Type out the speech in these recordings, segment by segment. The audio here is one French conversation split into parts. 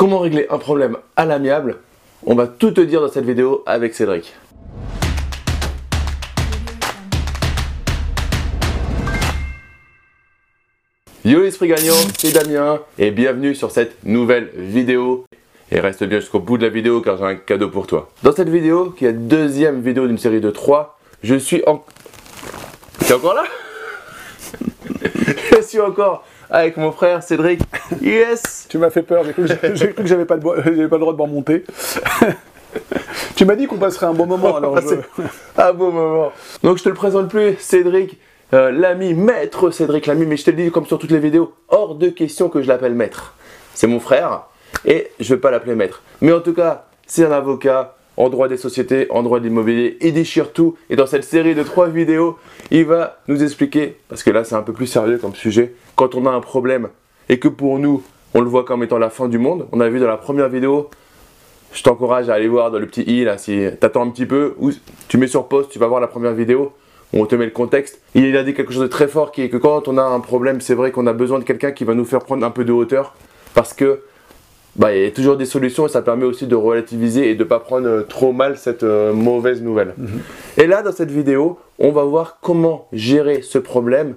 Comment régler un problème à l'amiable? On va tout te dire dans cette vidéo avec Cédric. Yo l'esprit gagnant, c'est Damien et bienvenue sur cette nouvelle vidéo. Et reste bien jusqu'au bout de la vidéo car j'ai un cadeau pour toi. Dans cette vidéo, qui est la deuxième vidéo d'une série de 3, je suis en... T'es encore là? Je suis encore avec mon frère Cédric. Yes Tu m'as fait peur, j'ai cru que j'avais pas, pas, le droit de m'en monter. tu m'as dit qu'on passerait un bon moment, alors Un bon moment. Donc je te le présente plus, Cédric, euh, l'ami, maître Cédric l'ami, mais je te le dis comme sur toutes les vidéos, hors de question que je l'appelle maître. C'est mon frère, et je vais pas l'appeler maître. Mais en tout cas, c'est un avocat, en droit des sociétés, en droit de l'immobilier, il déchire tout. Et dans cette série de trois vidéos, il va nous expliquer, parce que là c'est un peu plus sérieux comme sujet, quand on a un problème et que pour nous, on le voit comme étant la fin du monde. On a vu dans la première vidéo, je t'encourage à aller voir dans le petit i là, si t'attends un petit peu, ou tu mets sur pause, tu vas voir la première vidéo, où on te met le contexte. Il a dit quelque chose de très fort qui est que quand on a un problème, c'est vrai qu'on a besoin de quelqu'un qui va nous faire prendre un peu de hauteur, parce que bah, il y a toujours des solutions et ça permet aussi de relativiser et de ne pas prendre euh, trop mal cette euh, mauvaise nouvelle. Mhm. Et là, dans cette vidéo, on va voir comment gérer ce problème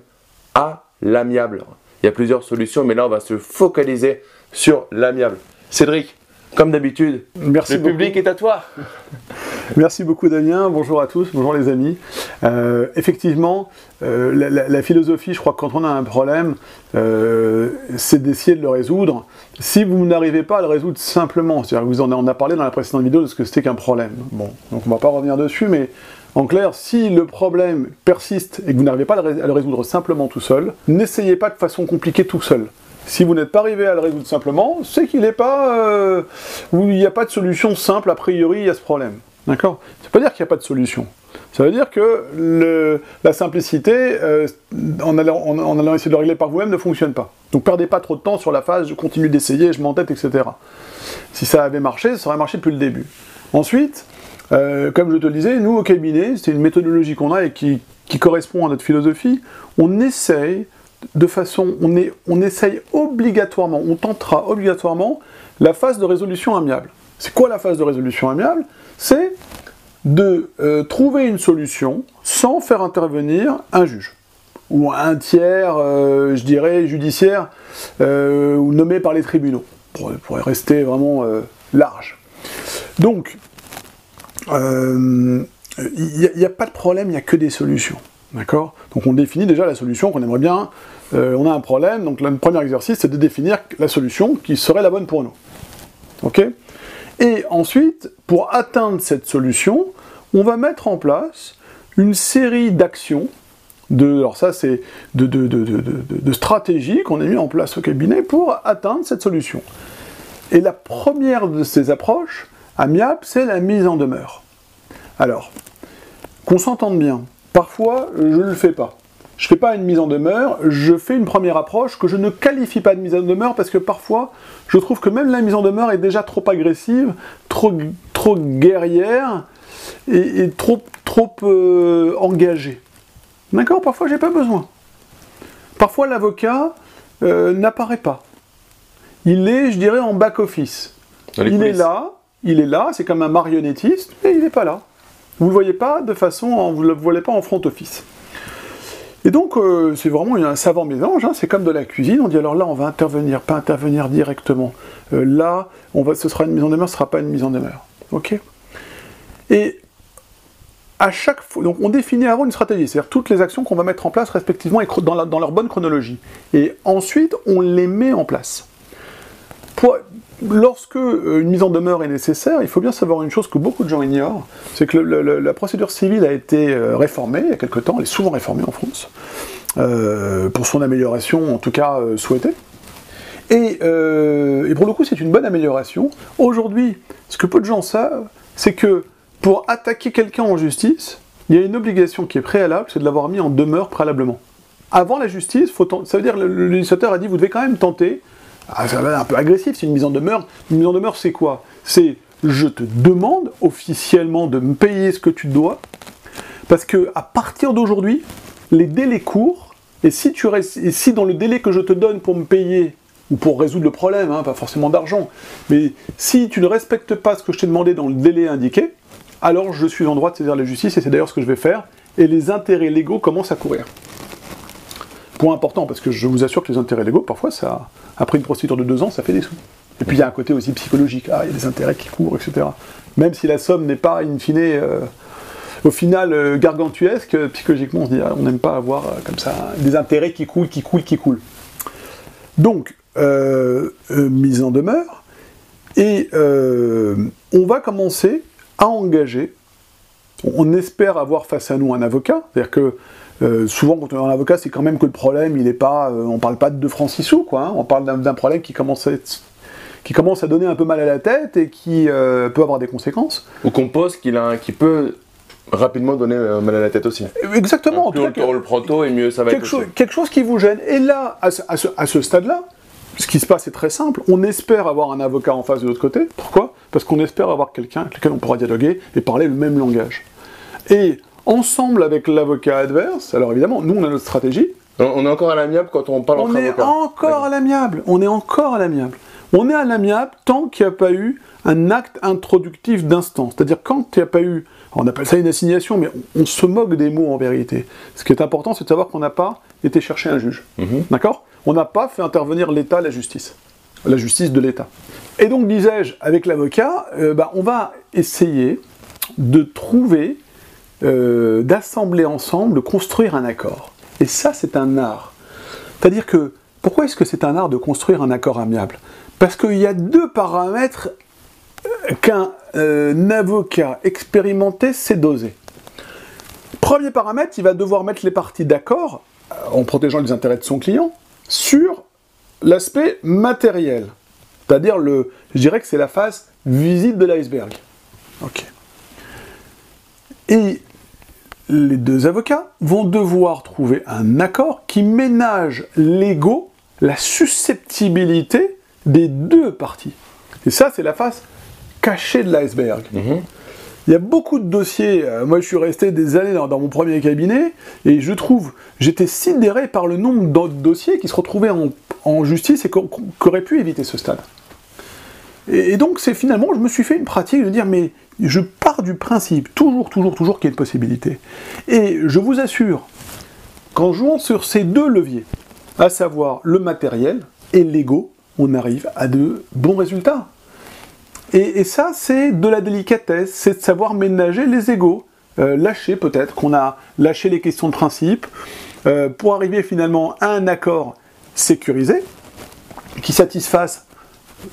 à l'amiable. Il y a plusieurs solutions, mais là, on va se focaliser sur l'amiable. Cédric, comme d'habitude, le public est à toi. Merci beaucoup Damien, bonjour à tous, bonjour les amis. Euh, effectivement, euh, la, philosophie, je crois que quand on a un problème, euh, c'est d'essayer de le résoudre. Si vous n'arrivez pas à le résoudre simplement, c'est-à-dire que vous en avez, on a parlé dans la précédente vidéo de ce que c'était qu'un problème. Bon, donc on ne va pas revenir dessus, mais en clair, si le problème persiste et que vous n'arrivez pas à le résoudre simplement tout seul, n'essayez pas de façon compliquée tout seul. Si vous n'êtes pas arrivé à le résoudre simplement, c'est qu'il n'est pas, il n'y a pas de solution simple a priori à ce problème. D'accord? Ça veut pas dire qu'il n'y a pas de solution. Ça veut dire que la simplicité, euh, en, allant, essayer de le régler par vous-même, ne fonctionne pas. Donc perdez pas trop de temps sur la phase, je continue d'essayer, je m'entête, etc. Si ça avait marché, ça aurait marché depuis le début. Ensuite, euh, comme je te le disais, nous au cabinet, c'est une méthodologie qu'on a et qui, correspond à notre philosophie, on essaye de façon, on essaye obligatoirement, on tentera obligatoirement la phase de résolution amiable. C'est quoi la phase de résolution amiable? C'est de euh, trouver une solution sans faire intervenir un juge ou un tiers, euh, je dirais, judiciaire euh, ou nommé par les tribunaux, pour, rester vraiment large. Donc, il n'y a, pas de problème, il n'y a que des solutions. D'accord? Donc on définit déjà la solution qu'on aimerait bien. on a un problème, donc le premier exercice, c'est de définir la solution qui serait la bonne pour nous. Ok? Et ensuite, pour atteindre cette solution, on va mettre en place une série d'actions, de, alors ça c'est de, stratégies qu'on a mis en place au cabinet pour atteindre cette solution. Et la première de ces approches, amiable, c'est la mise en demeure. Alors, qu'on s'entende bien, parfois je ne le fais pas je ne fais pas une mise en demeure, je fais une première approche que je ne qualifie pas de mise en demeure parce que parfois, je trouve que même la mise en demeure est déjà trop agressive, trop, trop guerrière et, trop, trop euh, engagée. D'accord? Parfois, j'ai pas besoin. Parfois, l'avocat euh, n'apparaît pas. Il est, je dirais, en back-office. Il est là, il est là, c'est comme un marionnettiste, mais il n'est pas là. Vous ne le voyez pas de façon, vous ne le voyez pas en front office. Et donc, euh, c'est vraiment un savant mélange, hein. c'est comme de la cuisine, on dit alors là, on va intervenir, pas intervenir directement. Euh, là, on va, ce sera une mise en demeure, ce ne sera pas une mise en demeure. Ok Et à chaque fois, donc on définit avant une stratégie, c'est-à-dire toutes les actions qu'on va mettre en place respectivement et dans, dans leur bonne chronologie. Et ensuite, on les met en place. Pour, lorsque euh, une mise en demeure est nécessaire, il faut bien savoir une chose que beaucoup de gens ignorent, c'est que la procédure civile a été euh, réformée il y a quelque temps, elle est souvent réformée en France, euh, pour son amélioration en tout cas souhaitée. Et, pour le coup, c'est une bonne amélioration. Aujourd'hui, ce que peu de gens savent, c'est que pour attaquer quelqu'un en justice, il y a une obligation qui est préalable, c'est de l'avoir mis en demeure préalablement. Avant la justice, ça veut dire que le législateur a dit vous devez quand même tenter ah, un peu agressif, c'est une mise en demeure. Une mise en demeure, c'est quoi? C'est je te demande officiellement de me payer ce que tu dois, parce que à partir d'aujourd'hui, les délais courent, et si, tu restes, si dans le délai que je te donne pour me payer, ou pour résoudre le problème, hein, pas forcément d'argent. Mais si tu ne respectes pas ce que je t'ai demandé dans le délai indiqué, alors je suis en droit de saisir la justice, et c'est d'ailleurs ce que je vais faire, et les intérêts légaux commencent à courir. Important, parce que je vous assure que les intérêts légaux, parfois, ça, après une procédure de deux ans, ça fait des sous. Et puis il y a un côté aussi psychologique, ah, il y a des intérêts qui courent, etc. Même si la somme n'est pas, in fine, euh, au final, euh, gargantuesque, psychologiquement, on se dit, ah, on n'aime pas avoir euh, comme ça des intérêts qui coulent, qui coulent, qui coulent. Donc, mise en demeure, et on va commencer à engager, on espère avoir face à nous un avocat, c'est-à-dire que souvent quand on a un avocat, c'est quand même que le problème, il est pas, on parle pas de 2 francs 6 sous, quoi, hein. on parle d'un problème qui commence à être qui commence à donner un peu mal à la tête et qui euh, peut avoir des conséquences. Ou qu'on pose qu'il a, qui peut rapidement donner euh, mal à la tête aussi. Exactement. plus on le prend tôt et mieux ça va quelque être. Chose, quelque chose qui vous gêne. Et là, à ce, à ce, stade-là, ce qui se passe est très simple. On espère avoir un avocat en face de l'autre côté. Pourquoi? Parce qu'on espère avoir quelqu'un avec lequel on pourra dialoguer et parler le même langage. Et ensemble avec l'avocat adverse, alors évidemment, nous on a notre stratégie. On est encore à l'amiable quand on parle on est encore à l'amiable. On est encore à l'amiable. On est à l'amiable tant qu'il n'y a pas eu un acte introductif d'instance. C'est-à-dire quand il n'y a pas eu, on appelle ça une assignation, mais on, se moque des mots en vérité. Ce qui est important, c'est de savoir qu'on n'a pas été chercher un juge. Mhm. D'accord? On n'a pas fait intervenir l'État, la justice. La justice de l'État. Et donc, disais-je, avec l'avocat, euh, bah, on va essayer de trouver, euh, d'assembler ensemble, de construire un accord. Et ça, c'est un art. C'est-à-dire que, pourquoi est-ce que c'est un art de construire un accord amiable? Parce qu'il y a deux paramètres qu'un euh, avocat expérimenté sait doser. Premier paramètre, il va devoir mettre les parties d'accord, euh, en protégeant les intérêts de son client, sur l'aspect matériel. C'est-à-dire, le, je dirais que c'est la phase visite de l'iceberg. Ok. Et les deux avocats vont devoir trouver un accord qui ménage l'ego, la susceptibilité des deux parties. Et ça, c'est la face cachée de l'iceberg. Mhm. Il y a beaucoup de dossiers. Euh, moi, je suis resté des années dans, mon premier cabinet et je trouve, j'étais sidéré par le nombre d'autres dossiers qui se retrouvaient en, justice et qui auraient pu éviter ce stade. Et, donc, c'est finalement, je me suis fait une pratique de dire, mais je pars du principe, toujours, toujours, toujours qu'il y a une possibilité. Et je vous assure, qu'en jouant sur ces deux leviers, à savoir le matériel et l'ego, on arrive à de bons résultats. Et, ça, c'est de la délicatesse, c'est de savoir ménager les égaux, euh, lâcher peut-être, qu'on a lâché les questions de principe, euh, pour arriver finalement à un accord sécurisé, qui satisfasse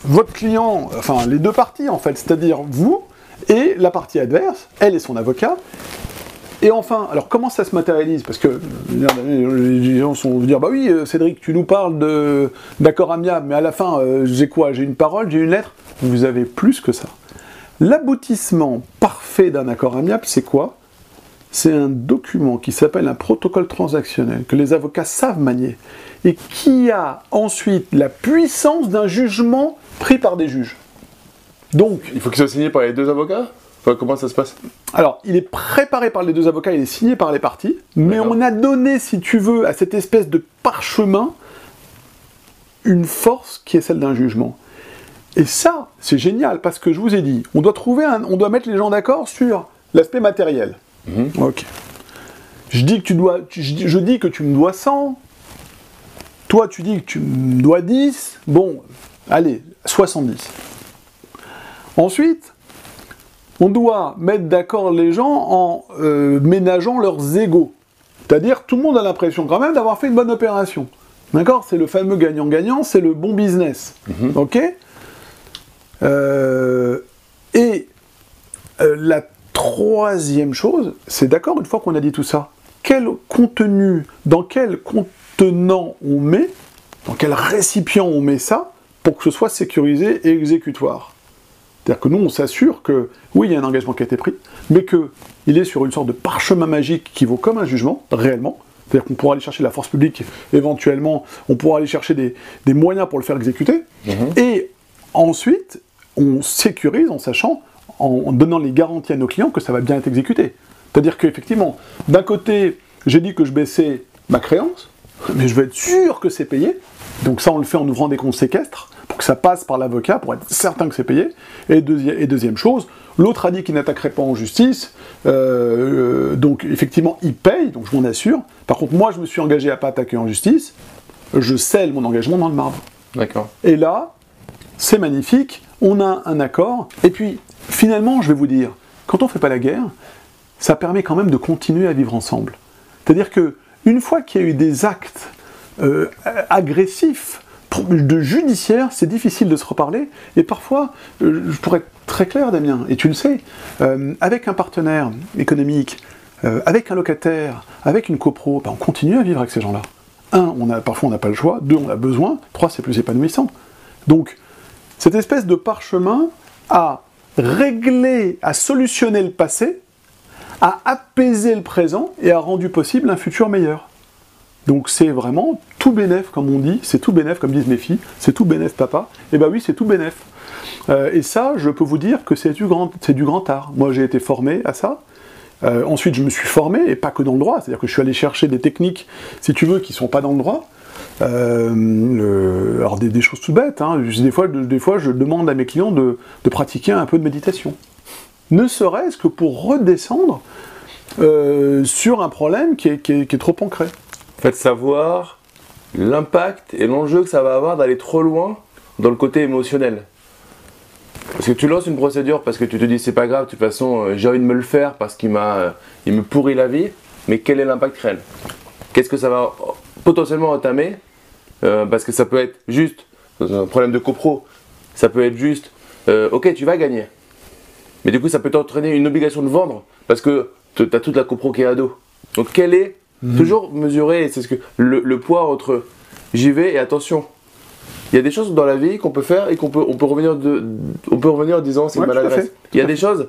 votre client, enfin les deux parties en fait, c'est-à-dire vous et la partie adverse, elle et son avocat, et enfin, alors comment ça se matérialise? Parce que les gens vont dire, bah oui, euh, Cédric, tu nous parles d'accord amiable, mais à la fin, euh, j'ai quoi? J'ai une parole, j'ai une lettre? Vous avez plus que ça. L'aboutissement parfait d'un accord amiable, c'est quoi? C'est un document qui s'appelle un protocole transactionnel, que les avocats savent manier, et qui a ensuite la puissance d'un jugement pris par des juges. Donc, il faut qu'il soit signé par les deux avocats? Comment ça se passe? Alors, il est préparé par les deux avocats, il est signé par les parties, mais on a donné, si tu veux, à cette espèce de parchemin une force qui est celle d'un jugement. Et ça, c'est génial, parce que je vous ai dit, on doit trouver un, on doit mettre les gens d'accord sur l'aspect matériel. Mhm. Ok. Je dis que tu dois, je dis que tu me dois 100. Toi, tu dis que tu me dois 10. Bon, allez, 70. Ensuite, on doit mettre d'accord les gens en euh, ménageant leurs égaux. C'est-à-dire, tout le monde a l'impression quand même d'avoir fait une bonne opération. D'accord? C'est le fameux gagnant-gagnant, c'est le bon business. Mhm. Ok? Euh, Et euh, la troisième chose, c'est d'accord, une fois qu'on a dit tout ça, quel contenu, dans quel contenant on met, dans quel récipient on met ça, pour que ce soit sécurisé et exécutoire? C'est-à-dire que nous, on s'assure que, oui, il y a un engagement qui a été pris, mais qu'il est sur une sorte de parchemin magique qui vaut comme un jugement, réellement. C'est-à-dire qu'on pourra aller chercher la force publique, éventuellement, on pourra aller chercher des, moyens pour le faire exécuter. Mhm. Et ensuite, on sécurise en sachant, en, donnant les garanties à nos clients que ça va bien être exécuté. C'est-à-dire qu'effectivement, d'un côté, j'ai dit que je baissais ma créance, mais je veux être sûr que c'est payé. Donc ça, on le fait en ouvrant des comptes séquestres, pour que ça passe par l'avocat, pour être certain que c'est payé. Et, deuxième chose, l'autre a dit qu'il n'attaquerait pas en justice, euh, donc effectivement, il paye, donc je m'en assure. Par contre, moi, je me suis engagé à pas attaquer en justice, je scelle mon engagement dans le marbre. D'accord. Et là, c'est magnifique, on a un accord, et puis, finalement, je vais vous dire, quand on ne fait pas la guerre, ça permet quand même de continuer à vivre ensemble. C'est-à-dire que une fois qu'il y a eu des actes euh, agressifs, de judiciaire, c'est difficile de se reparler. Et parfois, euh, je pourrais être très clair, Damien, et tu le sais, euh, avec un partenaire économique, avec un locataire, avec une copro, ben, on continue à vivre avec ces gens-là. Un, on a, parfois on n'a pas le choix. Deux, on a besoin. Trois, c'est plus épanouissant. Donc, cette espèce de parchemin a réglé, a solutionné le passé, a apaisé le présent et a rendu possible un futur meilleur. Donc c'est vraiment tout bénef, comme on dit, c'est tout bénef, comme disent mes filles, c'est tout bénef papa. Et eh ben oui, c'est tout bénef. Euh, et ça, je peux vous dire que c'est du grand, art. Moi, j'ai été formé à ça. Euh, ensuite, je me suis formé, et pas que dans le droit, c'est-à-dire que je suis allé chercher des techniques, si tu veux, qui sont pas dans le droit. Euh, alors des, choses tout bêtes, hein. des, fois, des fois je demande à mes clients de, pratiquer un peu de méditation. Ne serait-ce que pour redescendre euh, sur un problème qui est, trop ancré. Faites savoir l'impact et l'enjeu que ça va avoir d'aller trop loin dans le côté émotionnel. Parce que tu lances une procédure parce que tu te dis c'est pas grave, de toute façon euh, j'ai envie de me le faire parce qu'il m'a, il me pourrit la vie, mais quel est l'impact réel? Qu'est-ce que ça va potentiellement entamer euh, parce que ça peut être juste un problème de copro, ça peut être juste euh, ok tu vas gagner, mais du coup ça peut t'entraîner une obligation de vendre parce que tu as toute la copro qui est à dos. Donc quel est mhm. toujours mesurer, c'est ce que le, poids entre j'y vais et attention. Il y a des choses dans la vie qu'on peut faire et qu'on peut, on peut revenir de, on peut revenir en disant c'est une maladresse. Il y a des choses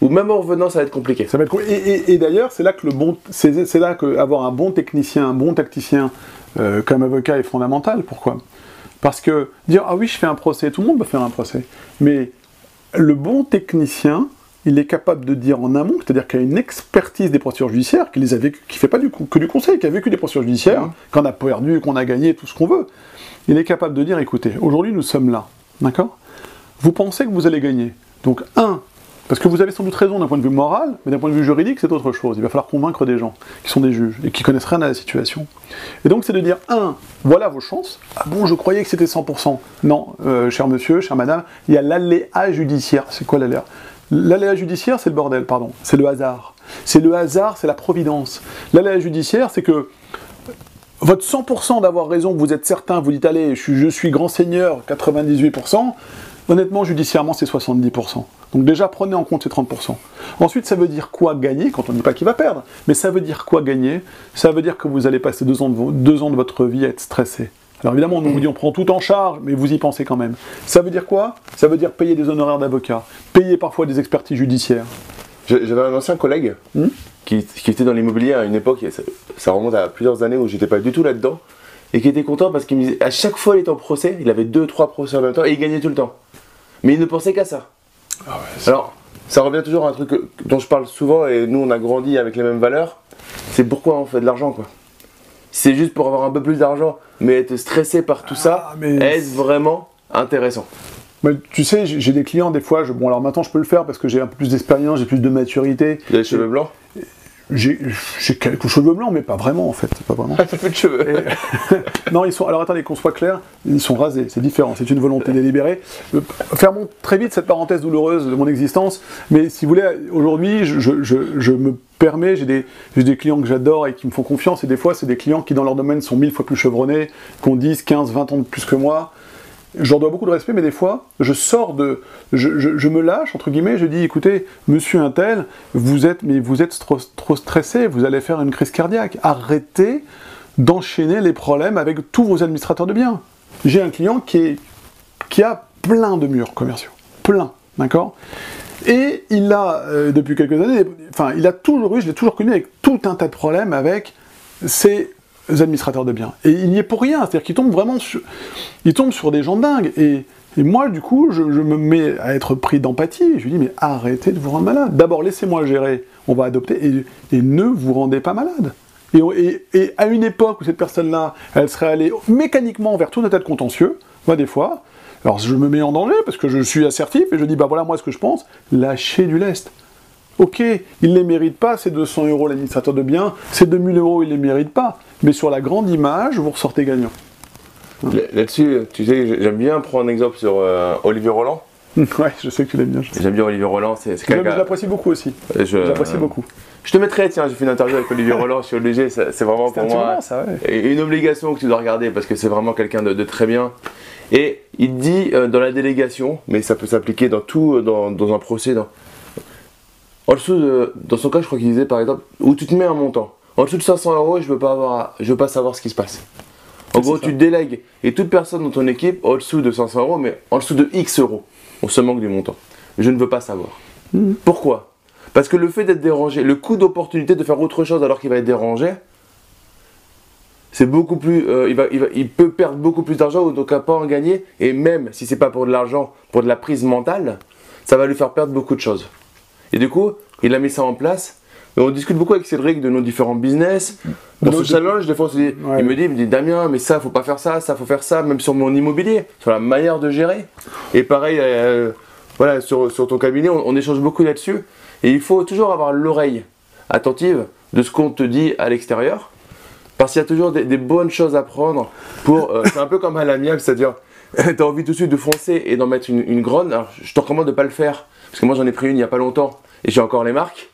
où même en revenant ça va être compliqué. Ça va être et, et, d'ailleurs c'est là que le bon, c'est là que avoir un bon technicien, un bon tacticien euh, comme avocat est fondamental. Pourquoi? Parce que dire ah oui je fais un procès, tout le monde peut faire un procès, mais le bon technicien, il est capable de dire en amont, c'est-à-dire qu'il a une expertise des procédures judiciaires, qui les a vécu, qui fait pas du, que du conseil, qui a vécu des procédures judiciaires, mmh. qu'on a perdu, qu'on a gagné, tout ce qu'on veut. Il est capable de dire écoutez, aujourd'hui nous sommes là, d'accord? Vous pensez que vous allez gagner. Donc un, parce que vous avez sans doute raison d'un point de vue moral, mais d'un point de vue juridique, c'est autre chose. Il va falloir convaincre des gens qui sont des juges et qui connaissent rien à la situation. Et donc, c'est de dire, un, voilà vos chances. Ah bon, je croyais que c'était 100%. Non, euh, cher monsieur, chère madame, il y a l'aléa judiciaire. C'est quoi l'aléa? L'aléa judiciaire, c'est le bordel, pardon. C'est le hasard. C'est le hasard, c'est la providence. L'aléa judiciaire, c'est que votre 100% d'avoir raison, vous êtes certain, vous dites, allez, je suis, je suis grand seigneur, 98%, honnêtement, judiciairement, c'est 70%. Donc déjà, prenez en compte ces 30%. Ensuite, ça veut dire quoi gagner, quand on ne dit pas qu'il va perdre, mais ça veut dire quoi gagner Ça veut dire que vous allez passer deux ans de, deux ans de votre vie à être stressé. Alors évidemment, on nous dit on prend tout en charge, mais vous y pensez quand même. Ça veut dire quoi? Ça veut dire payer des honoraires d'avocat, payer parfois des expertises judiciaires. J'avais un ancien collègue hmm? qui, était dans l'immobilier à une époque, ça, remonte à plusieurs années où j'étais pas du tout là-dedans, et qui était content parce qu'à chaque fois il était en procès, il avait deux, trois procès en même temps, et il gagnait tout le temps. Mais il ne pensait qu'à ça. Ah Alors, ça revient toujours à un truc dont je parle souvent et nous on a grandi avec les mêmes valeurs. C'est pourquoi on fait de l'argent quoi. C'est juste pour avoir un peu plus d'argent, mais être stressé par tout ça, ah, est-ce vraiment intéressant mais tu sais, j'ai des clients des fois, bon alors maintenant je peux le faire parce que j'ai un peu plus d'expérience, j'ai plus de maturité. Tu as les cheveux blancs? J'ai quelques cheveux blancs, mais pas vraiment en fait. Pas vraiment. T'as de cheveux. non, ils sont. Alors attendez, qu'on soit clair, ils sont rasés. C'est différent. C'est une volonté délibérée. Euh, fermons très vite cette parenthèse douloureuse de mon existence. Mais si vous voulez, aujourd'hui, je, me permets. J'ai des, des clients que j'adore et qui me font confiance. Et des fois, c'est des clients qui dans leur domaine sont mille fois plus chevronnés, qui ont 10, 15, 20 ans de plus que moi j'en dois beaucoup de respect, mais des fois, je sors de, je, me lâche entre guillemets, je dis, écoutez, Monsieur Intel, vous êtes, mais vous êtes trop, trop stressé, vous allez faire une crise cardiaque. Arrêtez d'enchaîner les problèmes avec tous vos administrateurs de biens. J'ai un client qui est, qui a plein de murs commerciaux, plein, d'accord? Et il a euh, depuis quelques années, enfin, il a toujours eu, je l'ai toujours connu avec tout un tas de problèmes avec ses administrateurs de biens. Et il n'y est pour rien, c'est-à-dire qu'il tombe vraiment sur, des gens dingues. Et, moi, du coup, je, me mets à être pris d'empathie. Je lui dis, mais arrêtez de vous rendre malade. D'abord, laissez-moi gérer, on va adopter, et, ne vous rendez pas malade. Et à une époque où cette personne-là, elle serait allée mécaniquement vers tout un tas de contentieux, moi des fois, alors je me mets en danger parce que je suis assertif et je dis, bah voilà moi ce que je pense, lâchez du lest. Ok, il ne les mérite pas, ces 200 euros l'administrateur de biens, ces 2000 euros il ne les mérite pas, mais sur la grande image, vous ressortez gagnant. Là- Là-dessus, tu sais, j'aime bien prendre un exemple sur euh, Olivier Roland. ouais, je sais que tu l'aimes bien. J'aime bien Olivier Roland, c'est c'est je quelqu'un. l'apprécie beaucoup aussi. Je, J'apprécie beaucoup. Je te mettrai, tiens, j'ai fait une interview avec Olivier Roland sur LG, c'est c'est vraiment pour un moi ça, ouais. une obligation que tu dois regarder parce que c'est vraiment quelqu'un de, de très bien. Et il dit euh, dans la délégation, mais ça peut s'appliquer dans tout, euh, dans, dans un procès. Dans, en dessous de, dans son cas, je crois qu'il disait par exemple, où tu te mets un montant. En dessous de 500 euros, je veux pas avoir, je veux pas savoir ce qui se passe. En gros, tu délègues et toute personne dans ton équipe en dessous de 500 euros, mais en dessous de X euros, on se manque du montant. Je ne veux pas savoir. Mhm. Pourquoi? Parce que le fait d'être dérangé, le coût d'opportunité de faire autre chose alors qu'il va être dérangé, c'est beaucoup plus. euh, il, va, il, va- il peut perdre beaucoup plus d'argent ou donc à pas en gagner. Et même si c'est pas pour de l'argent, pour de la prise mentale, ça va lui faire perdre beaucoup de choses. Et du coup, il a mis ça en place. Et on discute beaucoup avec Cédric de nos différents business. Dans Nos- ce challenge, des fois, dit- Ouais. il me dit, il me dit Damien, mais ça, faut pas faire ça, ça, faut faire ça, même sur mon immobilier, sur la manière de gérer. Et pareil, euh, voilà, sur, sur ton cabinet, on, on échange beaucoup là-dessus. Et il faut toujours avoir l'oreille attentive de ce qu'on te dit à l'extérieur. Parce qu'il y a toujours des, des bonnes choses à prendre pour. euh, c'est un peu comme à l'amiable, c'est-à-dire, tu as envie tout de suite de foncer et d'en mettre une, une grande. Alors, je te recommande de pas le faire. Parce que moi, j'en ai pris une il y a pas longtemps et j'ai encore les marques.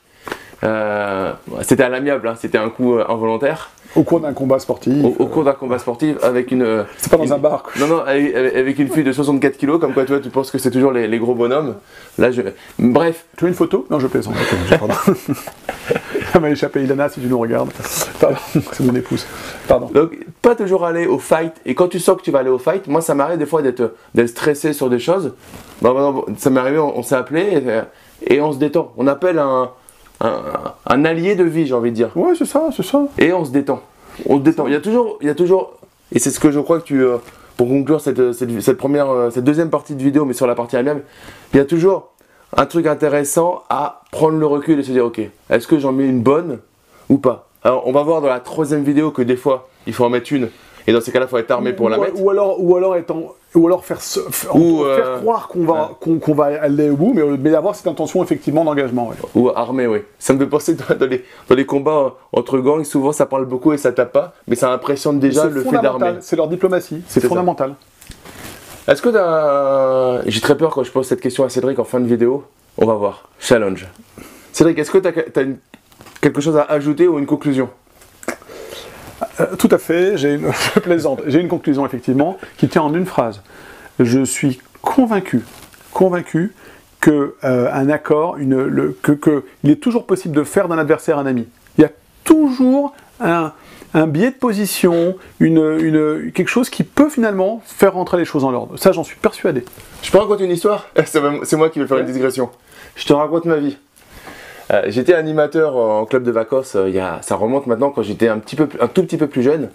Euh, c'était à l'amiable, hein, c'était un coup euh, involontaire. Au cours d'un combat sportif. Au, au cours d'un combat sportif avec une. euh, C'est pas dans une- un bar. quoi. non, non, avec, une fille de 64 kilos, comme quoi toi tu penses que c'est toujours les, les gros bonhommes. Là, je. Bref, Tu veux une photo? Non, je plaisante. Pardon. Ça m'a échappé, Ilana, si tu nous regardes. Pardon, c'est mon épouse. Pardon. donc pas toujours aller au fight. Et quand tu sens que tu vas aller au fight, moi ça m'arrive des fois d'être stressé sur des choses. Bon, bon, ça m'est arrivé, on, on s'est appelé et, et on se détend. On appelle un, un, un allié de vie, j'ai envie de dire. Ouais, c'est ça, c'est ça. et on se détend. On se détend. Il y a toujours, il y a toujours, et c'est ce que je crois que tu, euh, pour conclure cette, cette, cette première, euh, cette deuxième partie de vidéo, mais sur la partie amiable, il y a toujours un truc intéressant à prendre le recul et se dire, ok, est-ce que j'en mets une bonne ou pas? Alors, on va voir dans la troisième vidéo que des fois, il faut en mettre une, et dans ces cas-là, il faut être armé pour la mettre. ou alors, ou alors étant, ou alors faire, se- faire, Ou, faire euh, croire qu'on va, qu'on, va aller au bout, mais, mais avoir cette intention effectivement d'engagement. ouais. Ou armé, oui. Ça me fait penser dans, dans les, dans les combats euh, entre gangs, souvent ça parle beaucoup et ça tape pas, mais ça impressionne déjà le fait d'armer. c'est leur diplomatie, c'est fondamental. Est-ce que t'as... J'ai très peur quand je pose cette question à Cédric en fin de vidéo. On va voir. Challenge. Cédric, est-ce que t'as as une- quelque chose à ajouter ou une conclusion? Euh, tout à fait, j'ai une, je plaisante. J'ai une conclusion effectivement qui tient en une phrase. Je suis convaincu, convaincu que euh, un accord, une, le, que, que il est toujours possible de faire d'un adversaire un ami. Il y a toujours un, un biais de position, une, une, quelque chose qui peut finalement faire rentrer les choses en ordre. Ça, j'en suis persuadé. Je peux raconter une histoire? C'est moi qui vais faire une digression. Je te raconte ma vie. Euh, j'étais animateur en club de vacances, euh, y a, ça remonte maintenant quand j'étais un, un tout petit peu plus jeune.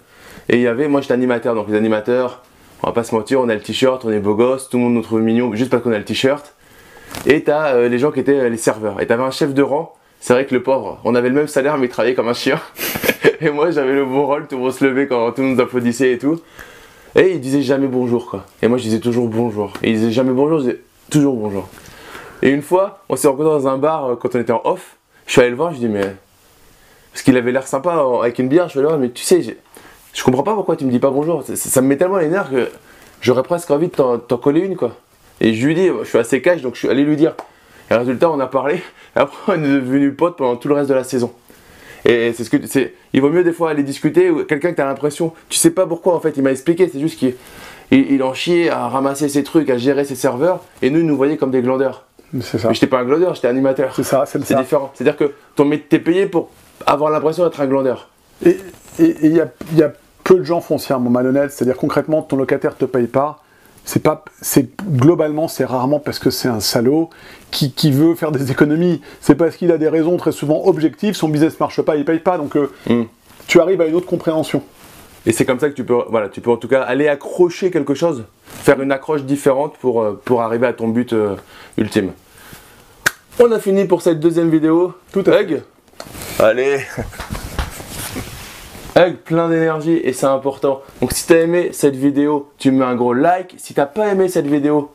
Et il y avait, moi j'étais animateur, donc les animateurs, on va pas se mentir, on a le t-shirt, on est beau gosse, tout le monde nous trouve mignon juste parce qu'on a le t-shirt. Et t'as euh, les gens qui étaient euh, les serveurs. Et t'avais un chef de rang, c'est vrai que le pauvre, on avait le même salaire mais il travaillait comme un chien. et moi j'avais le bon rôle, tout le monde se levait quand tout le monde applaudissait et tout. Et il disait jamais bonjour quoi. Et moi je disais toujours bonjour. Et il disait jamais bonjour, je disais toujours bonjour. Et une fois, on s'est rencontrés dans un bar euh, quand on était en off. Je suis allé le voir, je dis mais. Parce qu'il avait l'air sympa avec une bière, je suis allé voir, mais tu sais, je comprends pas pourquoi tu me dis pas bonjour. Ça, me met tellement les nerfs que j'aurais presque envie de t'en coller une quoi. Et je lui dis, je suis assez cash donc je suis allé lui dire. Et résultat, on a parlé. Et après, on est devenus potes pendant tout le reste de la saison. Et c'est ce que c'est. Il vaut mieux des fois aller discuter ou quelqu'un que t'as l'impression, tu sais pas pourquoi en fait, il m'a expliqué, c'est juste qu'il il, il en chiait à ramasser ses trucs, à gérer ses serveurs, et nous, il nous voyait comme des glandeurs. C'est ça. Mais j'étais pas un glandeur, j'étais animateur. C'est ça, c'est le C'est ça. différent. C'est-à-dire que ton t'es payé pour avoir l'impression d'être un glandeur. Et il y, a, il y a peu de gens foncièrement malhonnêtes, c'est-à-dire concrètement, ton locataire te paye pas. C'est pas, c'est globalement, c'est rarement parce que c'est un salaud qui, qui veut faire des économies. C'est parce qu'il a des raisons très souvent objectives. Son business marche pas, il paye pas. Donc, euh, Mm. tu arrives à une autre compréhension. Et c'est comme ça que tu peux, voilà, tu peux en tout cas aller accrocher quelque chose, faire une accroche différente pour, euh, pour arriver à ton but euh, ultime. On a fini pour cette deuxième vidéo. Tout à. Hug Allez avec plein d'énergie et c'est important. Donc si tu as aimé cette vidéo, tu mets un gros like. Si t'as pas aimé cette vidéo,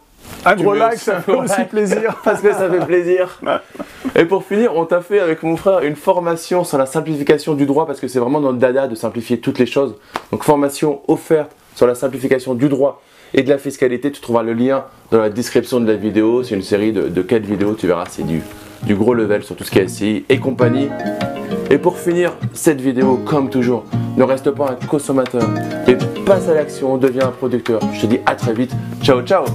un gros like, ça fait aussi plaisir. Parce que ça fait plaisir. Et pour finir, on t'a fait avec mon frère une formation sur la simplification du droit parce que c'est vraiment notre dada de simplifier toutes les choses. Donc formation offerte sur la simplification du droit et de la fiscalité. Tu trouveras le lien dans la description de la vidéo. C'est une série de, de 4 vidéos. Tu verras, c'est du, gros level sur tout ce qui est SCI et compagnie. Et pour finir cette vidéo, comme toujours, ne reste pas un consommateur et passe à l'action, deviens un producteur. Je te dis à très vite. Ciao, ciao